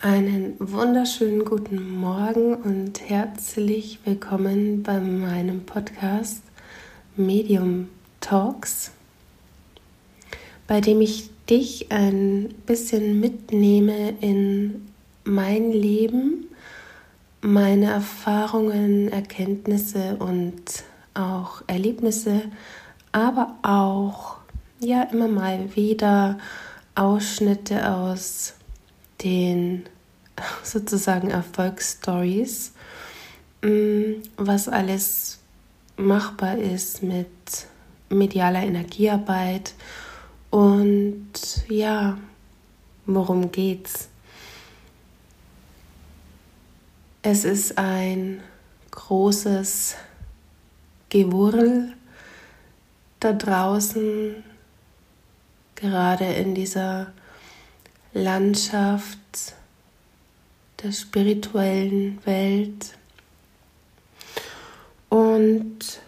Einen wunderschönen guten Morgen und herzlich willkommen bei meinem Podcast Medium Talks, bei dem ich dich ein bisschen mitnehme in mein Leben, meine Erfahrungen, Erkenntnisse und auch Erlebnisse, aber auch ja immer mal wieder Ausschnitte aus den sozusagen Erfolgsstories, mm, was alles machbar ist mit medialer Energiearbeit und ja, worum geht's? Es ist ein großes Gewurl da draußen, gerade in dieser Landschaft der spirituellen Welt. Und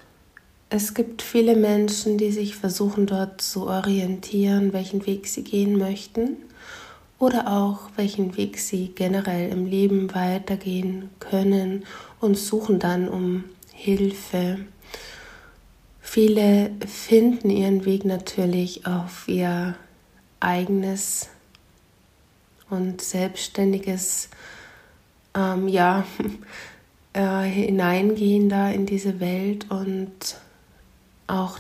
es gibt viele Menschen, die sich versuchen dort zu orientieren, welchen Weg sie gehen möchten oder auch welchen Weg sie generell im Leben weitergehen können und suchen dann um Hilfe. Viele finden ihren Weg natürlich auf ihr eigenes und selbstständiges ähm, ja, äh, hineingehen da in diese Welt. Und auch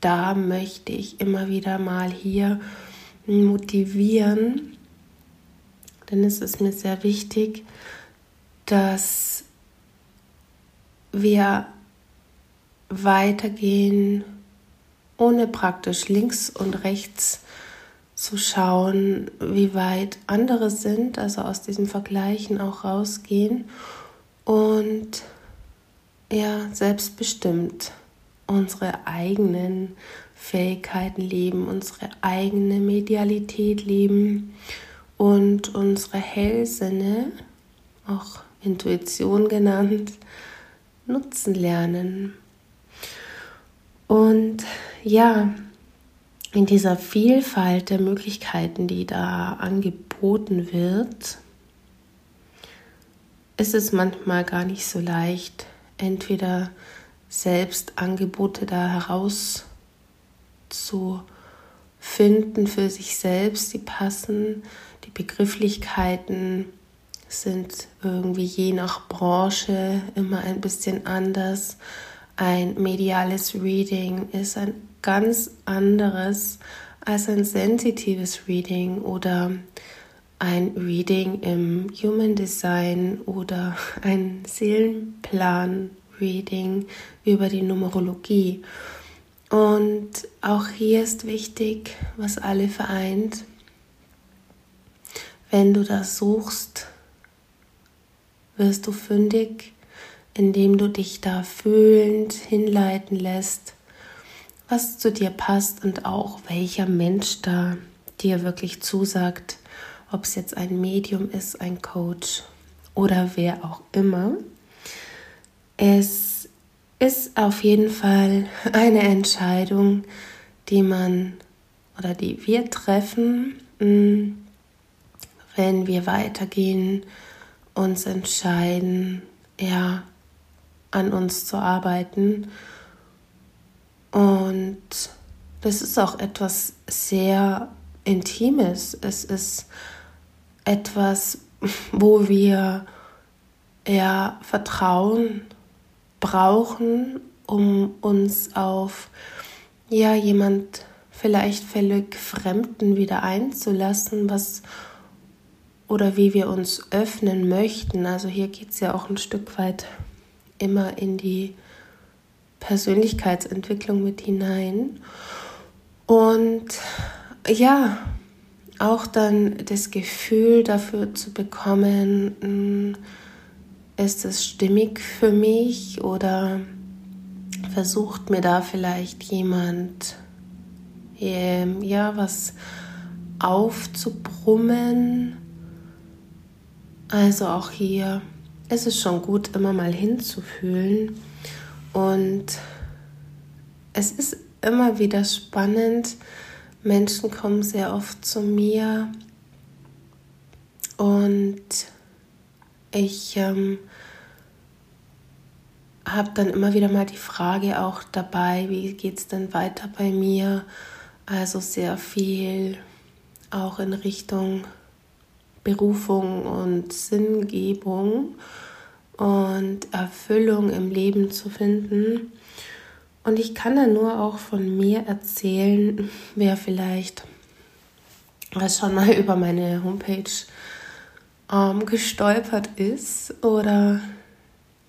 da möchte ich immer wieder mal hier motivieren, denn es ist mir sehr wichtig, dass wir weitergehen, ohne praktisch links und rechts zu schauen, wie weit andere sind, also aus diesem Vergleichen auch rausgehen und ja, selbstbestimmt unsere eigenen Fähigkeiten leben, unsere eigene Medialität leben und unsere Hellsinne, auch Intuition genannt, nutzen lernen. Und ja, in dieser Vielfalt der Möglichkeiten, die da angeboten wird, ist es manchmal gar nicht so leicht, entweder selbst Angebote da herauszufinden für sich selbst, die passen. Die Begrifflichkeiten sind irgendwie je nach Branche immer ein bisschen anders. Ein mediales Reading ist ein ganz anderes als ein sensitives Reading oder ein Reading im Human Design oder ein Seelenplan-Reading über die Numerologie. Und auch hier ist wichtig, was alle vereint, wenn du das suchst, wirst du fündig, indem du dich da fühlend hinleiten lässt was zu dir passt und auch welcher Mensch da dir wirklich zusagt, ob es jetzt ein Medium ist, ein Coach oder wer auch immer. Es ist auf jeden Fall eine Entscheidung, die man oder die wir treffen, mm, wenn wir weitergehen, uns entscheiden, ja, an uns zu arbeiten und das ist auch etwas sehr Intimes. Es ist etwas, wo wir ja Vertrauen brauchen, um uns auf ja jemand vielleicht völlig Fremden wieder einzulassen, was oder wie wir uns öffnen möchten. Also hier geht es ja auch ein Stück weit immer in die Persönlichkeitsentwicklung mit hinein. Und ja, auch dann das Gefühl dafür zu bekommen, hm, ist es stimmig für mich oder versucht mir da vielleicht jemand ähm, ja was aufzubrummen. Also auch hier ist es schon gut, immer mal hinzufühlen und es ist immer wieder spannend. Menschen kommen sehr oft zu mir Und ich ähm, habe dann immer wieder mal die Frage auch dabei, wie geht es denn weiter bei mir? Also sehr viel auch in Richtung Berufung und Sinngebung und Erfüllung im Leben zu finden. Und ich kann da nur auch von mir erzählen, wer vielleicht schon mal über meine Homepage ähm, gestolpert ist oder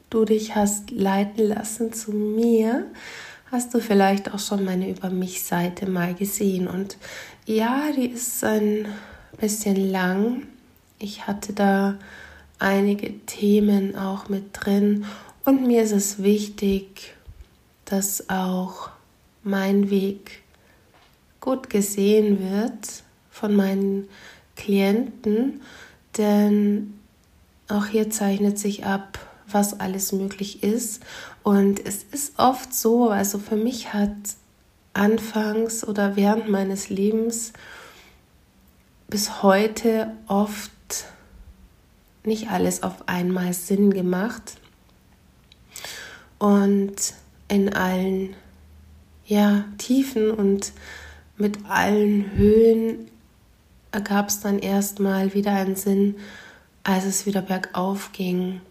du dich hast leiten lassen zu mir, hast du vielleicht auch schon meine Über mich Seite mal gesehen. Und ja, die ist ein bisschen lang. Ich hatte da einige Themen auch mit drin und mir ist es wichtig, dass auch mein Weg gut gesehen wird von meinen Klienten, denn auch hier zeichnet sich ab, was alles möglich ist. Und es ist oft so, also für mich hat anfangs oder während meines Lebens bis heute oft nicht alles auf einmal Sinn gemacht. Und in allen ja, Tiefen und mit allen Höhen ergab es dann erstmal wieder einen Sinn, als es wieder bergauf ging.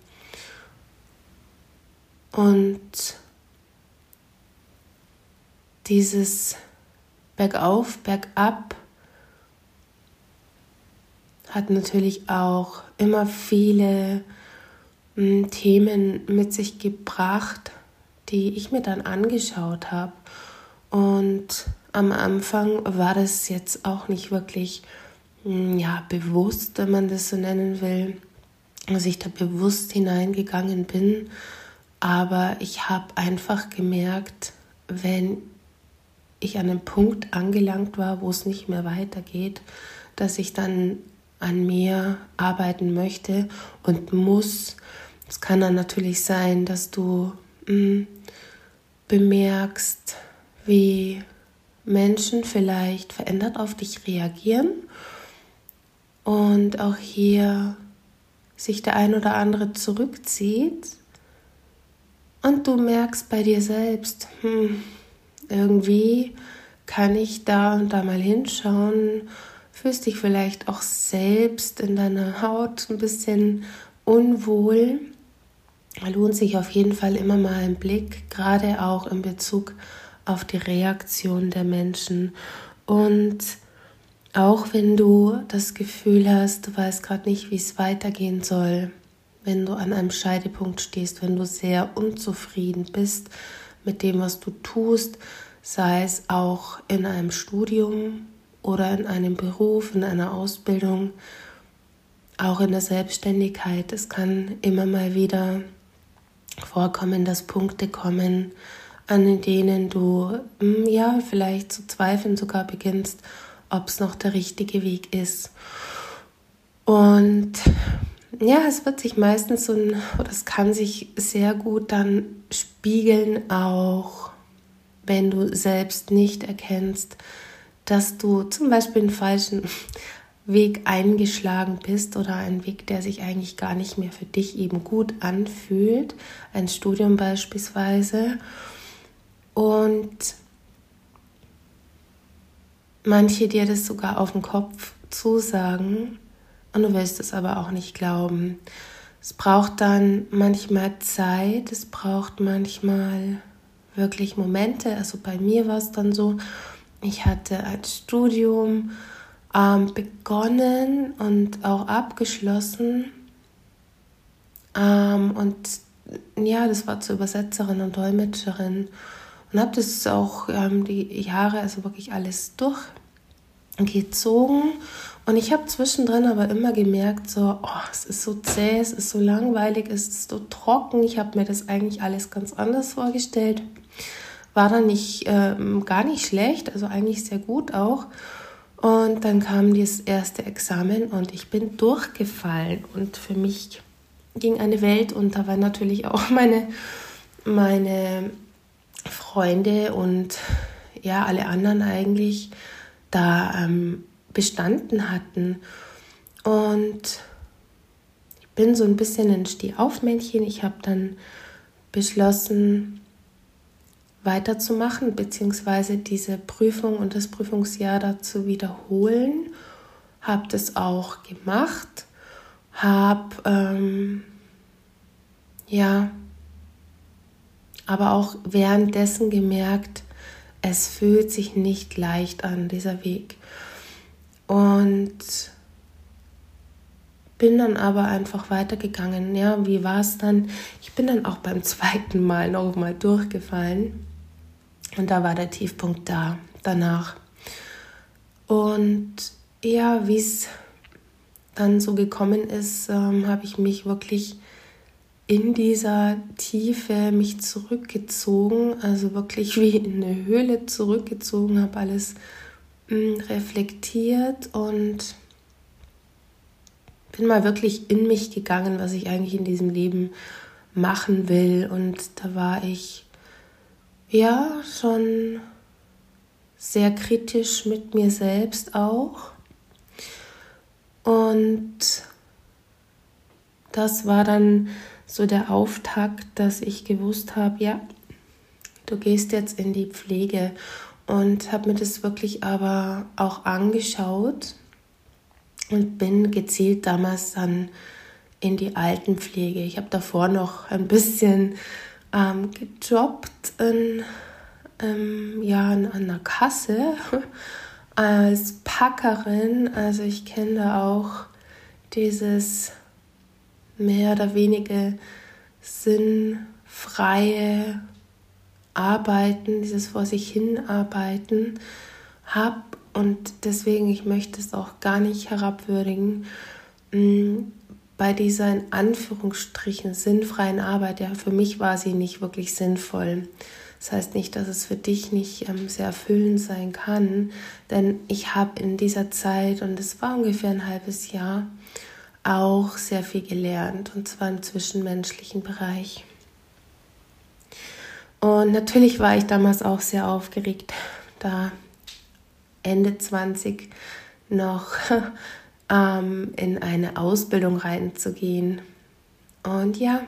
Und dieses Bergauf, Bergab hat natürlich auch immer viele hm, Themen mit sich gebracht, die ich mir dann angeschaut habe. Und am Anfang war das jetzt auch nicht wirklich hm, ja, bewusst, wenn man das so nennen will, dass ich da bewusst hineingegangen bin. Aber ich habe einfach gemerkt, wenn ich an einem Punkt angelangt war, wo es nicht mehr weitergeht, dass ich dann an mir arbeiten möchte und muss. Es kann dann natürlich sein, dass du hm, bemerkst, wie Menschen vielleicht verändert auf dich reagieren und auch hier sich der ein oder andere zurückzieht und du merkst bei dir selbst, hm, irgendwie kann ich da und da mal hinschauen, fühlst dich vielleicht auch selbst in deiner Haut ein bisschen unwohl. Lohnt sich auf jeden Fall immer mal ein Blick, gerade auch in Bezug auf die Reaktion der Menschen. Und auch wenn du das Gefühl hast, du weißt gerade nicht, wie es weitergehen soll, wenn du an einem Scheidepunkt stehst, wenn du sehr unzufrieden bist mit dem, was du tust, sei es auch in einem Studium oder in einem Beruf, in einer Ausbildung, auch in der Selbstständigkeit. Es kann immer mal wieder vorkommen, dass Punkte kommen, an denen du hm, ja vielleicht zu zweifeln sogar beginnst, ob es noch der richtige Weg ist. Und ja, es wird sich meistens so oder es kann sich sehr gut dann spiegeln, auch wenn du selbst nicht erkennst, dass du zum Beispiel einen falschen Weg eingeschlagen bist oder einen Weg, der sich eigentlich gar nicht mehr für dich eben gut anfühlt, ein Studium beispielsweise. Und manche dir das sogar auf den Kopf zusagen und du willst es aber auch nicht glauben. Es braucht dann manchmal Zeit, es braucht manchmal wirklich Momente. Also bei mir war es dann so, ich hatte ein Studium ähm, begonnen und auch abgeschlossen. Ähm, und ja, das war zur Übersetzerin und Dolmetscherin. Und habe das auch ähm, die Jahre, also wirklich alles durchgezogen. Und ich habe zwischendrin aber immer gemerkt, so, oh, es ist so zäh, es ist so langweilig, es ist so trocken. Ich habe mir das eigentlich alles ganz anders vorgestellt. War dann nicht, ähm, gar nicht schlecht, also eigentlich sehr gut auch. Und dann kam das erste Examen und ich bin durchgefallen. Und für mich ging eine Welt unter, weil natürlich auch meine, meine Freunde und ja, alle anderen eigentlich da ähm, bestanden hatten. Und bin so ein bisschen ein Stehaufmännchen. Ich habe dann beschlossen, weiterzumachen, beziehungsweise diese Prüfung und das Prüfungsjahr dazu wiederholen. Habe das auch gemacht, habe ähm, ja, aber auch währenddessen gemerkt, es fühlt sich nicht leicht an, dieser Weg. Und bin dann aber einfach weitergegangen. Ja, wie war es dann? Ich bin dann auch beim zweiten Mal noch mal durchgefallen. Und da war der Tiefpunkt da, danach. Und ja, wie es dann so gekommen ist, ähm, habe ich mich wirklich in dieser Tiefe mich zurückgezogen, also wirklich wie in eine Höhle zurückgezogen, habe alles mh, mm, reflektiert und bin mal wirklich in mich gegangen, was ich eigentlich in diesem Leben machen will. Und da war ich ja schon sehr kritisch mit mir selbst auch. Und das war dann so der Auftakt, dass ich gewusst habe, ja, du gehst jetzt in die Pflege und habe mir das wirklich aber auch angeschaut und bin gezielt damals dann in die Altenpflege. Ich habe davor noch ein bisschen ähm, gejobbt in, ähm, ja, an einer Kasse als Packerin. Also ich kenne da auch dieses mehr oder weniger sinnfreie Arbeiten, dieses vor sich hin Arbeiten habe und deswegen, ich möchte es auch gar nicht herabwürdigen, mm, bei dieser in Anführungsstrichen sinnfreien Arbeit, ja, für mich war sie nicht wirklich sinnvoll. Das heißt nicht, dass es für dich nicht ähm, sehr erfüllend sein kann, denn ich habe in dieser Zeit, und es war ungefähr ein halbes Jahr, auch sehr viel gelernt, und zwar im zwischenmenschlichen Bereich. Und natürlich war ich damals auch sehr aufgeregt, da Ende 20 noch ähm, in eine Ausbildung reinzugehen. Und ja,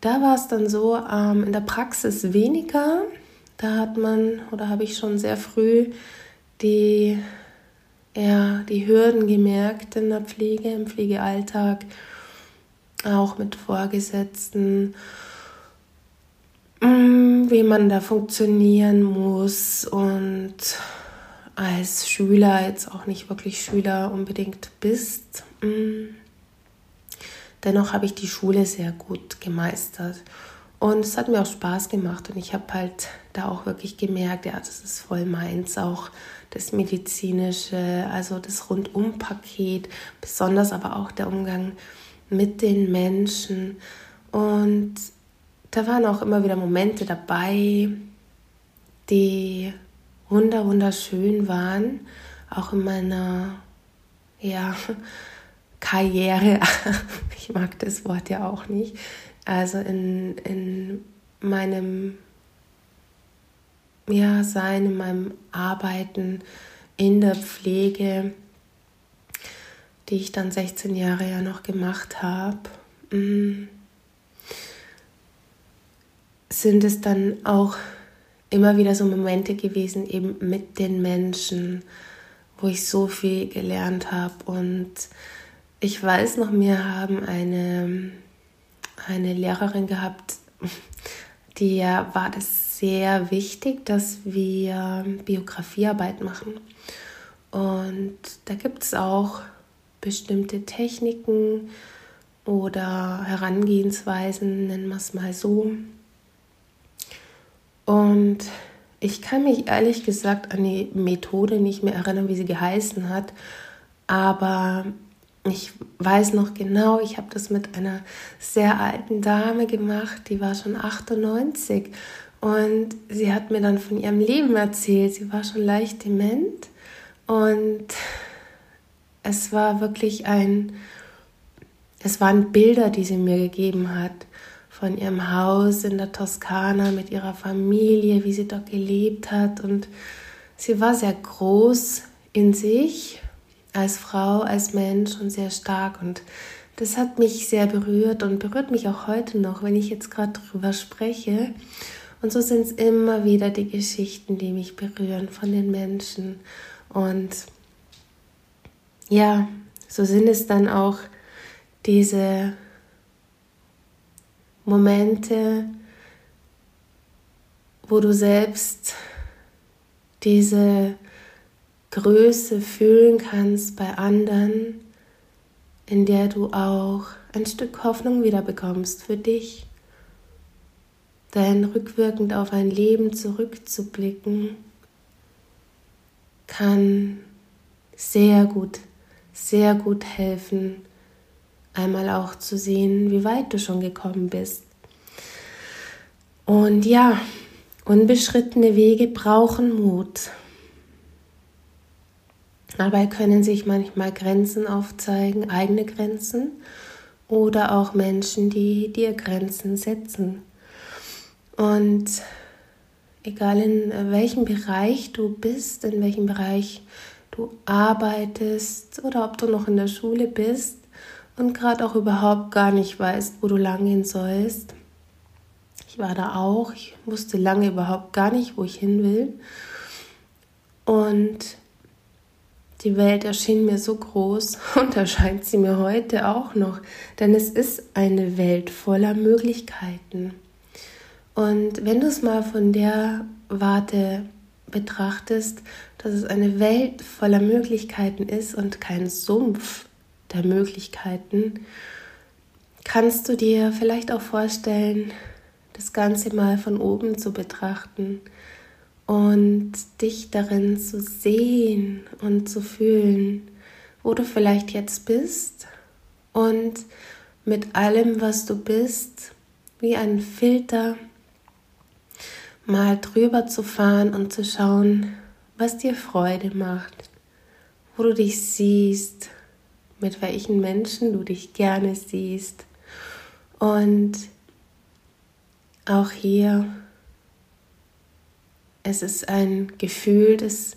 da war es dann so, ähm, in der Praxis weniger. Da hat man oder habe ich schon sehr früh die, ja, die Hürden gemerkt in der Pflege, im Pflegealltag, auch mit Vorgesetzten Mm, wie man da funktionieren muss und als Schüler jetzt auch nicht wirklich Schüler unbedingt bist. Mm. Dennoch habe ich die Schule sehr gut gemeistert und es hat mir auch Spaß gemacht und ich habe halt da auch wirklich gemerkt, ja, das ist voll meins, auch das medizinische, also das Rundumpaket, besonders aber auch der Umgang mit den Menschen und da waren auch immer wieder Momente dabei, die wunder wunderschön waren, auch in meiner ja, Karriere. Ich mag das Wort ja auch nicht. Also in, in meinem ja, Sein, in meinem Arbeiten in der Pflege, die ich dann 16 Jahre ja noch gemacht habe. Mm sind es dann auch immer wieder so Momente gewesen, eben mit den Menschen, wo ich so viel gelernt habe. Und ich weiß noch, wir haben eine, eine Lehrerin gehabt, die war das sehr wichtig, dass wir Biografiearbeit machen. Und da gibt es auch bestimmte Techniken oder Herangehensweisen, nennen wir es mal so, und ich kann mich ehrlich gesagt an die Methode nicht mehr erinnern, wie sie geheißen hat. Aber ich weiß noch genau, ich habe das mit einer sehr alten Dame gemacht, die war schon 98. Und sie hat mir dann von ihrem Leben erzählt. Sie war schon leicht dement. Und es war wirklich ein, es waren Bilder, die sie mir gegeben hat von ihrem Haus in der Toskana mit ihrer Familie, wie sie dort gelebt hat. Und sie war sehr groß in sich, als Frau, als Mensch und sehr stark. Und das hat mich sehr berührt und berührt mich auch heute noch, wenn ich jetzt gerade drüber spreche. Und so sind es immer wieder die Geschichten, die mich berühren von den Menschen. Und ja, so sind es dann auch diese Momente, wo du selbst diese Größe fühlen kannst bei anderen, in der du auch ein Stück Hoffnung wieder bekommst für dich. Denn rückwirkend auf ein Leben zurückzublicken, kann sehr gut, sehr gut helfen, einmal auch zu sehen, wie weit du schon gekommen bist. Und ja, unbeschrittene Wege brauchen Mut. Dabei können sich manchmal Grenzen aufzeigen, eigene Grenzen oder auch Menschen, die dir Grenzen setzen. Und egal in welchem Bereich du bist, in welchem Bereich du arbeitest oder ob du noch in der Schule bist und gerade auch überhaupt gar nicht weißt, wo du lang gehen sollst. Ich war da auch, ich wusste lange überhaupt gar nicht, wo ich hin will. Und die Welt erschien mir so groß und erscheint sie mir heute auch noch, denn es ist eine Welt voller Möglichkeiten. Und wenn du es mal von der Warte betrachtest, dass es eine Welt voller Möglichkeiten ist und kein Sumpf der Möglichkeiten, kannst du dir vielleicht auch vorstellen, das Ganze mal von oben zu betrachten und dich darin zu sehen und zu fühlen, wo du vielleicht jetzt bist und mit allem, was du bist, wie ein Filter mal drüber zu fahren und zu schauen, was dir Freude macht, wo du dich siehst, mit welchen Menschen du dich gerne siehst. Und auch hier es ist ein Gefühl, das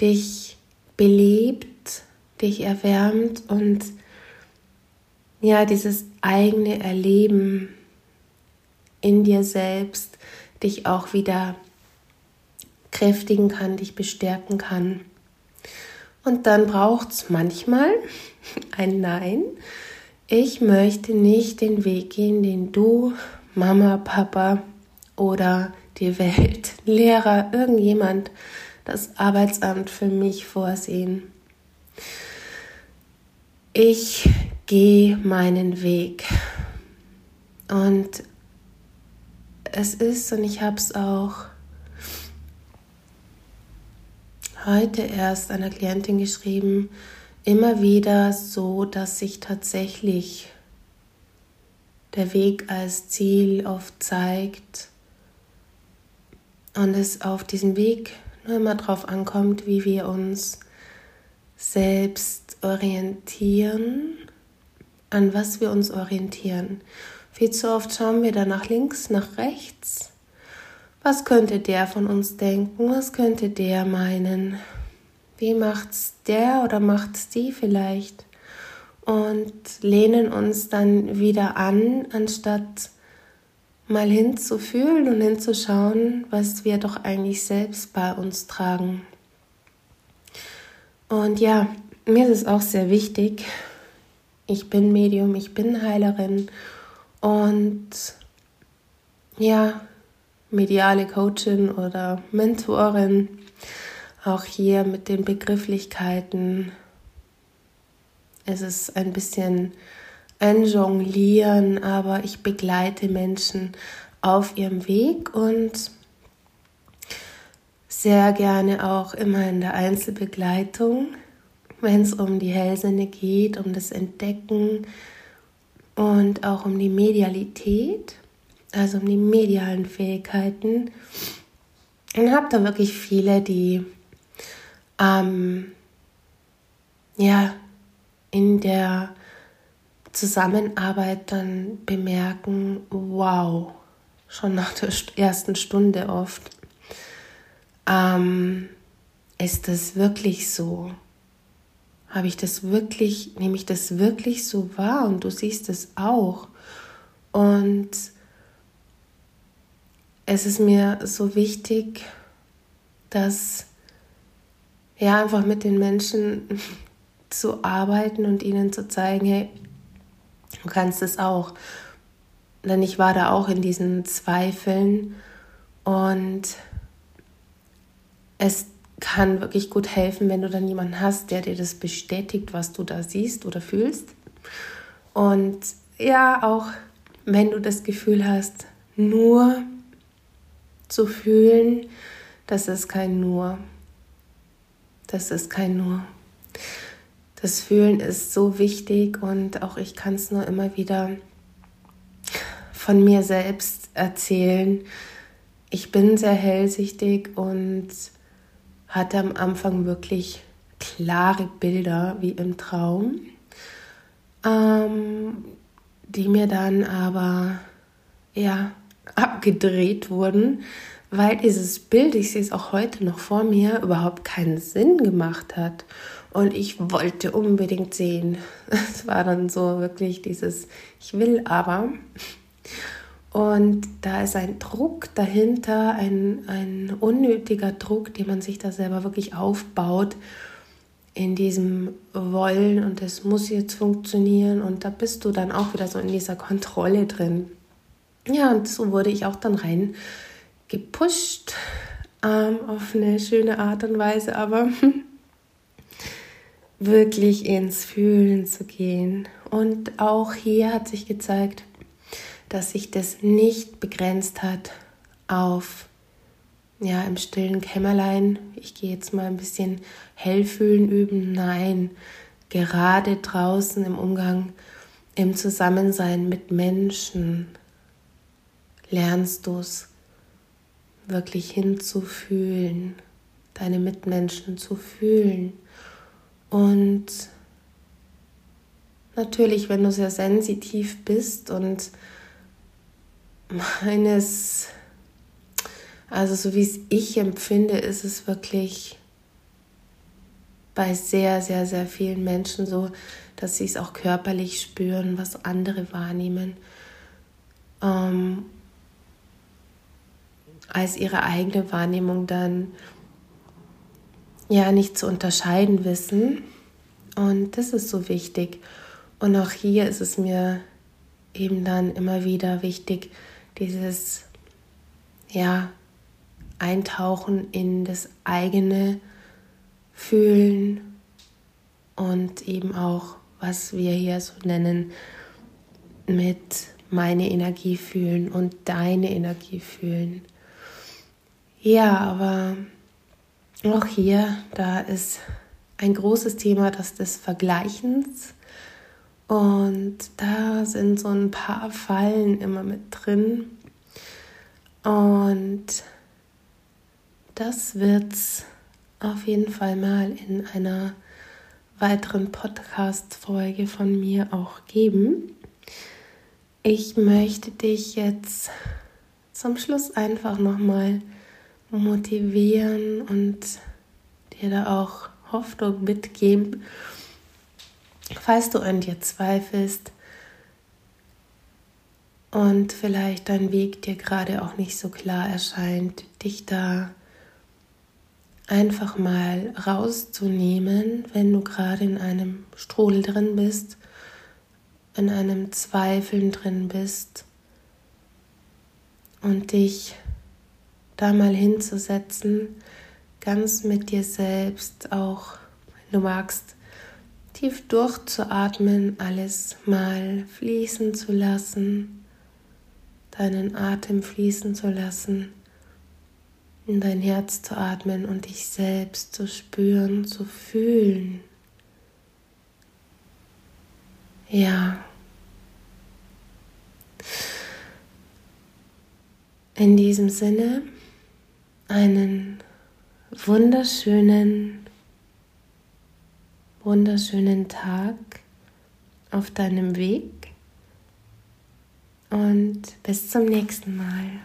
dich belebt, dich erwärmt und ja, dieses eigene Erleben in dir selbst dich auch wieder kräftigen kann, dich bestärken kann. Und dann braucht es manchmal ein Nein. Ich möchte nicht den Weg gehen, den du, Mama, Papa oder die Welt, Lehrer, irgendjemand, das Arbeitsamt für mich vorsehen. Ich gehe meinen Weg. Und es ist, und ich habe es auch heute erst einer Klientin geschrieben, immer wieder so, dass sich tatsächlich der Weg als Ziel oft zeigt und es auf diesem Weg nur immer darauf ankommt, wie wir uns selbst orientieren, an was wir uns orientieren. Viel zu oft schauen wir da nach links, nach rechts. Was könnte der von uns denken? Was könnte der meinen? Wie macht's der oder macht's die vielleicht? Und lehnen uns dann wieder an, anstatt mal hinzufühlen und hinzuschauen, was wir doch eigentlich selbst bei uns tragen. Und ja, mir ist es auch sehr wichtig. Ich bin Medium, ich bin Heilerin und ja, mediale Coachin oder Mentorin. Auch hier mit den Begrifflichkeiten. Es ist ein bisschen ein Jonglieren, aber ich begleite Menschen auf ihrem Weg und sehr gerne auch immer in der Einzelbegleitung, wenn es um die Hellsinne geht, um das Entdecken und auch um die Medialität, also um die medialen Fähigkeiten. Und habe da wirklich viele, die ähm, ja in der Zusammenarbeit dann bemerken, wow, schon nach der ersten Stunde oft, ähm, ist das wirklich so? habe ich das wirklich, nehme ich das wirklich so wahr und du siehst es auch. Und es ist mir so wichtig, dass ja einfach mit den Menschen zu arbeiten und ihnen zu zeigen, hey, du kannst es auch. Denn ich war da auch in diesen Zweifeln und es kann wirklich gut helfen, wenn du dann jemanden hast, der dir das bestätigt, was du da siehst oder fühlst. Und ja, auch wenn du das Gefühl hast, nur zu fühlen, das ist kein nur. Das ist kein nur. Das Fühlen ist so wichtig und auch ich kann es nur immer wieder von mir selbst erzählen. Ich bin sehr hellsichtig und hatte am Anfang wirklich klare Bilder wie im Traum, ähm, die mir dann aber ja abgedreht wurden, weil dieses Bild, ich sehe es auch heute noch vor mir, überhaupt keinen Sinn gemacht hat. Und ich wollte unbedingt sehen. Es war dann so wirklich dieses, ich will aber. Und da ist ein Druck dahinter, ein, ein unnötiger Druck, den man sich da selber wirklich aufbaut in diesem Wollen und es muss jetzt funktionieren und da bist du dann auch wieder so in dieser Kontrolle drin. Ja, und so wurde ich auch dann rein gepusht ähm, auf eine schöne Art und Weise, aber wirklich ins Fühlen zu gehen. Und auch hier hat sich gezeigt, dass sich das nicht begrenzt hat auf ja im stillen Kämmerlein. Ich gehe jetzt mal ein bisschen hellfühlen üben. Nein, gerade draußen im Umgang, im Zusammensein mit Menschen lernst du es wirklich hinzufühlen, deine Mitmenschen zu fühlen. Und natürlich, wenn du sehr sensitiv bist und meines, also so wie es ich empfinde, ist es wirklich bei sehr, sehr, sehr vielen Menschen so, dass sie es auch körperlich spüren, was andere wahrnehmen. Ähm, als ihre eigene Wahrnehmung dann ja nicht zu unterscheiden wissen. Und das ist so wichtig. Und auch hier ist es mir eben dann immer wieder wichtig, dieses ja Eintauchen in das eigene Fühlen und eben auch, was wir hier so nennen, mit meine Energie fühlen und deine Energie fühlen. Ja, aber auch hier, da ist ein großes Thema das des Vergleichens. Und da sind so ein paar Fallen immer mit drin. Und das wird es auf jeden Fall mal in einer weiteren Podcast-Folge von mir auch geben. Ich möchte dich jetzt zum Schluss einfach nochmal motivieren und dir da auch Hoffnung mitgeben. Falls du an dir zweifelst und vielleicht dein Weg dir gerade auch nicht so klar erscheint, dich da einfach mal rauszunehmen, wenn du gerade in einem Strudel drin bist, in einem Zweifeln drin bist und dich da mal hinzusetzen, ganz mit dir selbst, auch wenn du magst, tief durchzuatmen, alles mal fließen zu lassen, deinen Atem fließen zu lassen, in dein Herz zu atmen und dich selbst zu spüren, zu fühlen. Ja. In diesem Sinne einen wunderschönen, wunderschönen Tag auf deinem Weg und bis zum nächsten Mal.